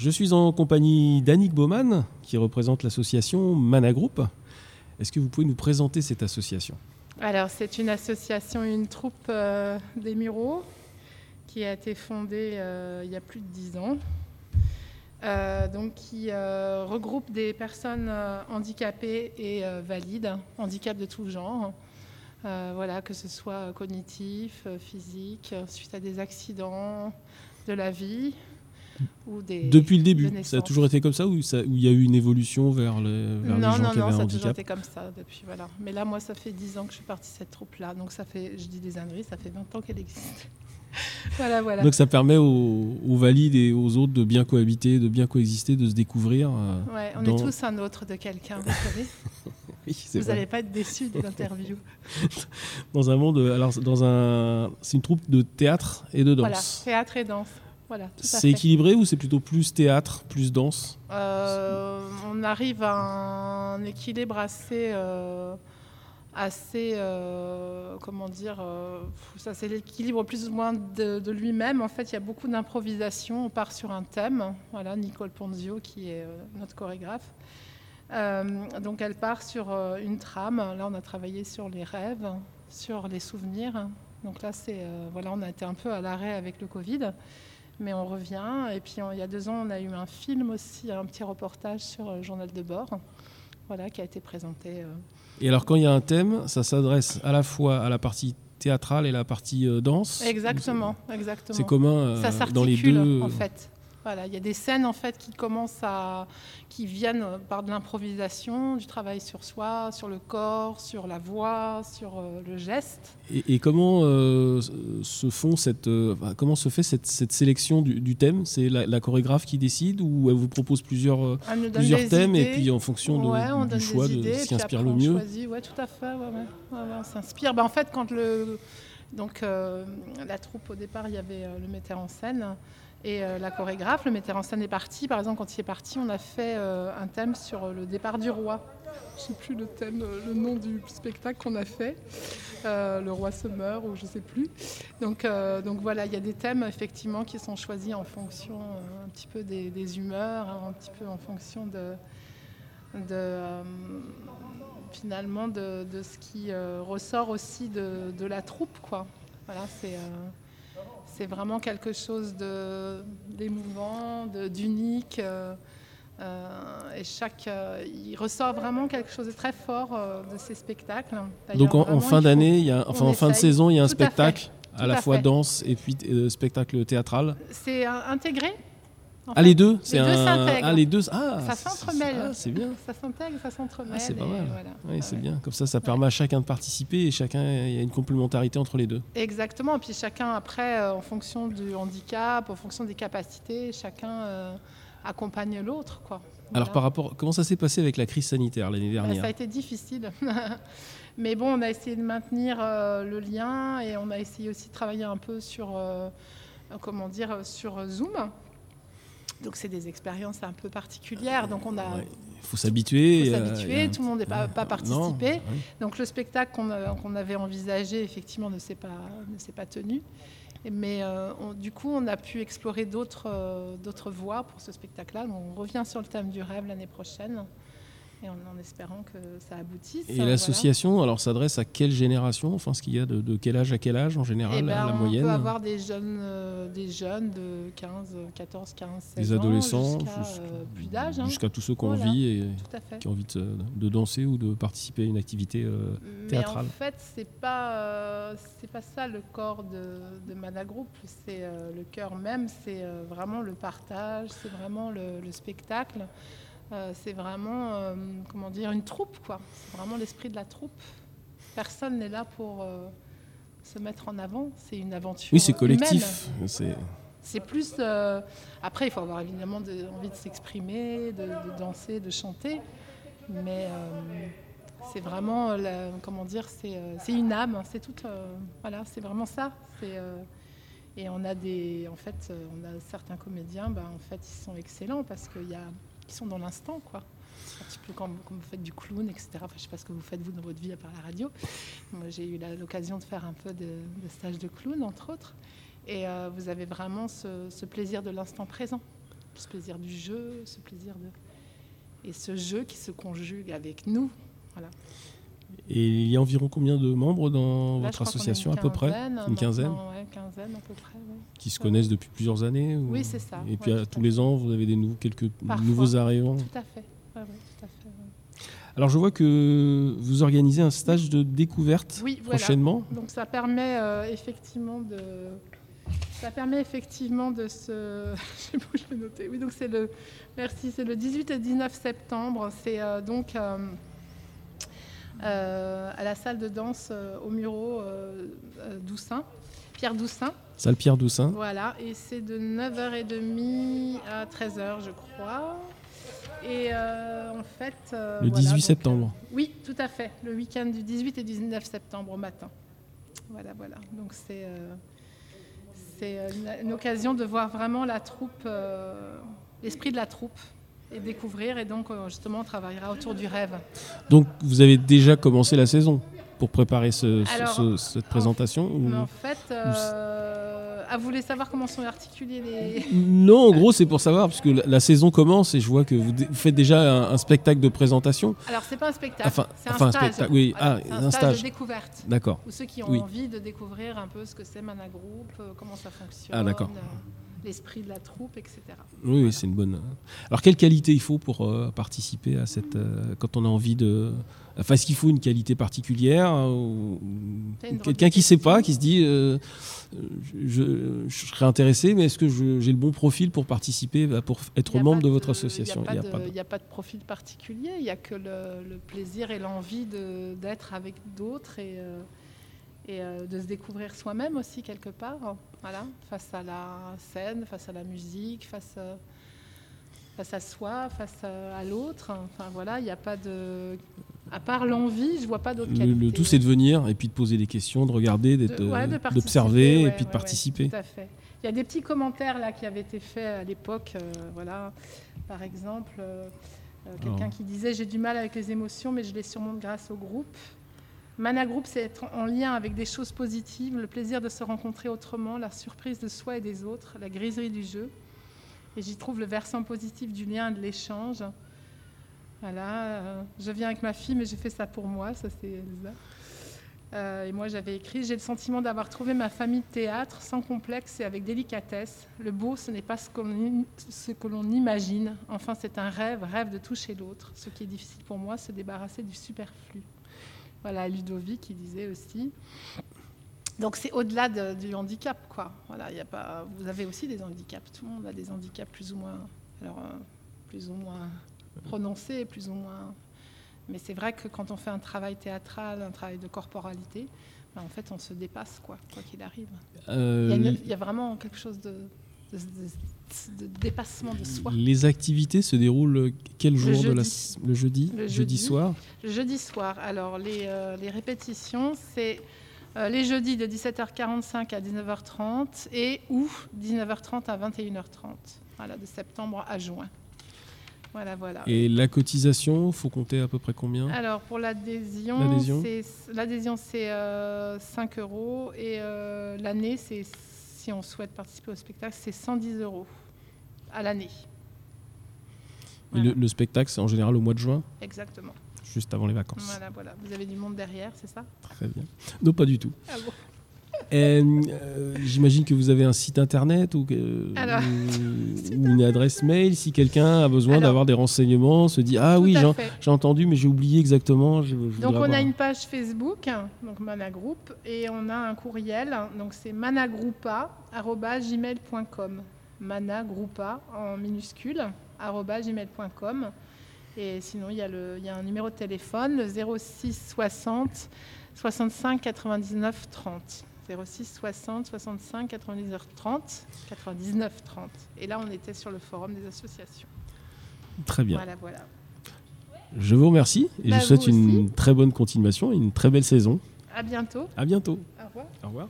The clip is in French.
Je suis en compagnie d'Annick Baumann, qui représente l'association Mana Group. Est-ce que vous pouvez nous présenter cette association? Alors, c'est une association, une troupe euh, des Mureaux qui a été fondée euh, il y a plus de dix ans. Euh, donc, qui regroupe des personnes handicapées et valides, handicap de tout genre. voilà, que ce soit cognitif, physique, suite à des accidents de la vie, depuis le début, ça a toujours été comme ça ou il y a eu une évolution vers, les, vers non, les gens non, qui non, avaient ça un a toujours handicap été comme ça depuis voilà. Mais là, moi, ça fait 10 ans que je suis partie de cette troupe-là, donc ça fait, je dis des âneries, ça fait 20 ans qu'elle existe. voilà, voilà. Donc ça permet aux, valides et aux autres de bien cohabiter, de bien coexister, de se découvrir. Euh, ouais, on est tous un autre de quelqu'un, vous savez. oui, vous n'allez pas être déçus de l'interview. dans un monde, alors dans un, c'est une troupe de théâtre et de danse. Voilà, théâtre et danse c'est équilibré ou c'est plutôt plus théâtre, plus danse euh, On arrive à un équilibre assez, euh, assez, euh, comment dire, ça c'est l'équilibre plus ou moins de, lui-même. En fait, il y a beaucoup d'improvisation. On part sur un thème. Voilà, Nicole Ponzio qui est notre chorégraphe. donc elle part sur une trame. Là, on a travaillé sur les rêves, sur les souvenirs. Donc là, c'est voilà, on a été un peu à l'arrêt avec le Covid mais on revient. Et puis il y a deux ans, on a eu un film aussi, un petit reportage sur le euh, Journal de bord, voilà, qui a été présenté. Euh. Et alors quand il y a un thème, ça s'adresse à la fois à la partie théâtrale et la partie euh, danse Exactement, exactement. C'est commun dans les deux. en fait. Voilà, il y a des scènes en fait qui commencent à, qui viennent par de l'improvisation, du travail sur soi, sur le corps, sur la voix, sur euh, le geste. Et, comment euh, se font cette, euh, comment se fait cette, cette sélection du, thème? C'est la, chorégraphe qui décide ou elle vous propose plusieurs, plusieurs thèmes et puis en fonction de, du choix de ce qui inspire le mieux. Oui, tout à fait. on s'inspire. Ben, en fait, quand le donc la troupe au départ, il y avait le metteur en scène. Et euh, la chorégraphe, le metteur en scène est parti. Par exemple, quand il est parti, on a fait euh, un thème sur le départ du roi. Je ne sais plus le thème, euh, le nom du spectacle qu'on a fait. le roi se meurt ou je ne sais plus. Donc, voilà, il y a des thèmes effectivement qui sont choisis en fonction un petit peu des, humeurs, hein, un petit peu en fonction de, finalement de, de, ce qui ressort aussi de, de, la troupe. Quoi. Voilà, c'est c'est vraiment quelque chose d'émouvant, d'unique. Euh, euh, et chaque, euh, il ressort vraiment quelque chose de très fort de ces spectacles. Donc en, fin d'année, enfin en fin de saison, il y a un spectacle à, la fois danse et puis spectacle théâtral. C'est intégré ah, les deux C'est un... Ah, les deux Ah, ça s'entremêle. Ah, c'est bien. Ça s'intègre, ça s'entremêle. Ah, c'est pas mal. Oui, c'est bien. Comme ça, ça permet à chacun de participer et chacun, il y a une complémentarité entre les deux. Exactement. Et puis chacun, après, euh, en fonction du handicap, en fonction des capacités, chacun euh, accompagne l'autre. quoi. Alors, par rapport, comment ça s'est passé avec la crise sanitaire l'année bah, dernière Ça a été difficile. Mais bon, on a essayé de maintenir euh, le lien et on a essayé aussi de travailler un peu sur, comment dire, sur Zoom donc c'est des expériences un peu particulières. Donc on a. Il faut s'habituer. Faut s'habituer. Tout le monde n'est pas, pas participé. Donc le spectacle qu'on avait envisagé effectivement ne s'est pas ne s'est pas tenu. Mais euh, du coup, on a pu explorer d'autres euh, d'autres voies pour ce spectacle-là. On revient sur le thème du rêve l'année prochaine et en, espérant que ça aboutisse. Et l'association, alors, s'adresse à quelle génération? Enfin, ce qu'il y a de, quel âge à quel âge en général, eh ben, la on moyenne On peut avoir des jeunes, euh, des jeunes de 15, 14, 15, 16 des adolescents, jusqu'à euh, plus d'âge. Hein. Jusqu'à tous ceux qui ont envie, et, qui ont envie de, danser ou de participer à une activité euh, théâtrale. Mais en fait, c'est pas, c'est pas ça le corps de, de Mana Group. C'est le cœur même, c'est vraiment le partage, c'est vraiment le, le spectacle. Euh, c'est vraiment, euh, comment dire, une troupe, quoi. C'est vraiment l'esprit de la troupe. Personne n'est là pour euh, se mettre en avant. C'est une aventure. Oui, c'est collectif. C'est plus. après, il faut avoir évidemment envie de s'exprimer, de, danser, de chanter. Mais c'est vraiment, comment dire, c'est une âme. C'est tout. voilà, c'est vraiment ça. et on a des, en fait, on a certains comédiens, ben, en fait, ils sont excellents parce qu'il y a qui sont dans l'instant, quoi. Un petit peu comme, vous faites du clown, etc. Enfin, je ne sais pas ce que vous faites, vous, dans votre vie, à part la radio. Moi, j'ai eu l'occasion de faire un peu de, stage de clown, entre autres. Et euh, vous avez vraiment ce, plaisir de l'instant présent. ce plaisir du jeu, ce plaisir de... Et ce jeu qui se conjugue avec nous. Voilà. Et il y a environ combien de membres dans votre association à peu près Une quinzaine quinzaine à peu près. Qui se connaissent depuis plusieurs années Oui, c'est ça. Et puis tous les ans, vous avez des quelques nouveaux arrivants Tout à fait. tout à fait Alors je vois que vous organisez un stage de découverte oui, prochainement. Donc ça permet euh, effectivement de ça permet effectivement de se. je sais pas où je vais noter. Oui, donc c'est le. Merci, c'est le 18 et 19 septembre. C'est euh, donc euh, à la salle de danse au Muro Doussin, Pierre Doussin. Salle Pierre Doussin. Voilà, et c'est de 9h30 à 13h, je crois. Et en fait. le 18 septembre. oui, tout à fait. Le week-end du 18 et 19 septembre au matin. Voilà, voilà. Donc c'est c'est euh, une, occasion de voir vraiment la troupe, euh, l'esprit de la troupe et découvrir. Et donc, euh, justement, on travaillera autour du rêve. Donc, vous avez déjà commencé la saison pour préparer cette présentation En, fait, ah, vous voulez savoir comment sont articulés les. Non, en gros, c'est pour savoir, parce que la, saison commence et je vois que vous, faites déjà un, spectacle de présentation. Alors, c'est pas un spectacle, c'est un, stage. spectacle. Oui, ah, un, stage, de découverte. D'accord. Ou ceux qui ont envie de découvrir un peu ce que c'est Mana Group, euh, comment ça fonctionne. Ah, d'accord. Euh, l'esprit de la troupe, etc. Oui, c'est une bonne. Alors, quelle qualité il faut pour euh, participer à cette. quand on a envie de. Enfin, est-ce qu'il faut une qualité particulière ou... Quelqu'un qui ne sait pas, qui se dit je, serais intéressé, mais est-ce que j'ai le bon profil pour participer, bah, pour être membre de, votre association? Il n'y a, pas de profil particulier, il n'y a que le, plaisir et l'envie d'être avec d'autres et, euh, et euh, de se découvrir soi-même aussi quelque part, voilà, face à la scène, face à la musique, face à, face à soi, face à, l'autre. Enfin voilà, il n'y a pas de à part l'envie, je vois pas qualités. Le tout, c'est de venir et puis de poser des questions, de regarder, d'observer et puis de participer. tout à fait. Il y a des petits commentaires là qui avaient été faits à l'époque. Euh, voilà, par exemple, euh, euh, quelqu'un qui disait j'ai du mal avec les émotions, mais je les surmonte grâce au groupe. Mana Group, c'est être en lien avec des choses positives, le plaisir de se rencontrer autrement, la surprise de soi et des autres, la griserie du jeu. Et j'y trouve le versant positif du lien et de l'échange. Voilà, euh, je viens avec ma fille, mais j'ai fait ça pour moi, ça c'est Elsa. Euh, et moi j'avais écrit J'ai le sentiment d'avoir trouvé ma famille théâtre sans complexe et avec délicatesse. Le beau, ce n'est pas ce, ce que l'on imagine. Enfin, c'est un rêve, rêve de toucher l'autre. Ce qui est difficile pour moi, se débarrasser du superflu. Voilà, Ludovic qui disait aussi. Donc c'est au-delà du handicap, quoi. Voilà, y a pas, vous avez aussi des handicaps. Tout le monde a des handicaps plus ou moins, alors euh, plus ou moins prononcés, plus ou moins. Mais c'est vrai que quand on fait un travail théâtral, un travail de corporalité, ben, en fait, on se dépasse, quoi, quoi qu'il arrive. Euh, il, y a vraiment quelque chose de, dépassement de soi. Les activités se déroulent quel jour de la le jeudi, le jeudi, soir. Le jeudi soir. Alors les, euh, les répétitions, c'est euh, les jeudis de 17h45 à 19h30 et ou 19h30 à 21h30, voilà, de septembre à juin. Voilà, voilà. Et la cotisation, il faut compter à peu près combien Alors pour l'adhésion, l'adhésion c'est 5 euh, euros et euh, l'année, c'est si on souhaite participer au spectacle, c'est 110 euros à l'année. Le, le, spectacle, c'est en général au mois de juin? Exactement juste avant les vacances. Voilà, voilà. Vous avez du monde derrière, c'est ça? Très bien. Non, pas du tout. Ah bon euh, J'imagine que vous avez un site internet ou, une adresse mail. Si quelqu'un a besoin d'avoir des renseignements, se dit Ah oui, j'ai entendu, mais j'ai oublié exactement. donc on a une page Facebook, donc Mana Group, et on a un courriel. Donc c'est managroupa.gmail.com. Managroupa en minuscule, gmail.com. Et sinon, il y, a le, il y a un numéro de téléphone, le 06 60 65 99 30. 06 60 65 99 30 99 30. Et là, on était sur le forum des associations. Très bien. Voilà, voilà. Je vous remercie et je bah, vous souhaite une très bonne continuation et une très belle saison. À bientôt. À bientôt. Au revoir. Au revoir.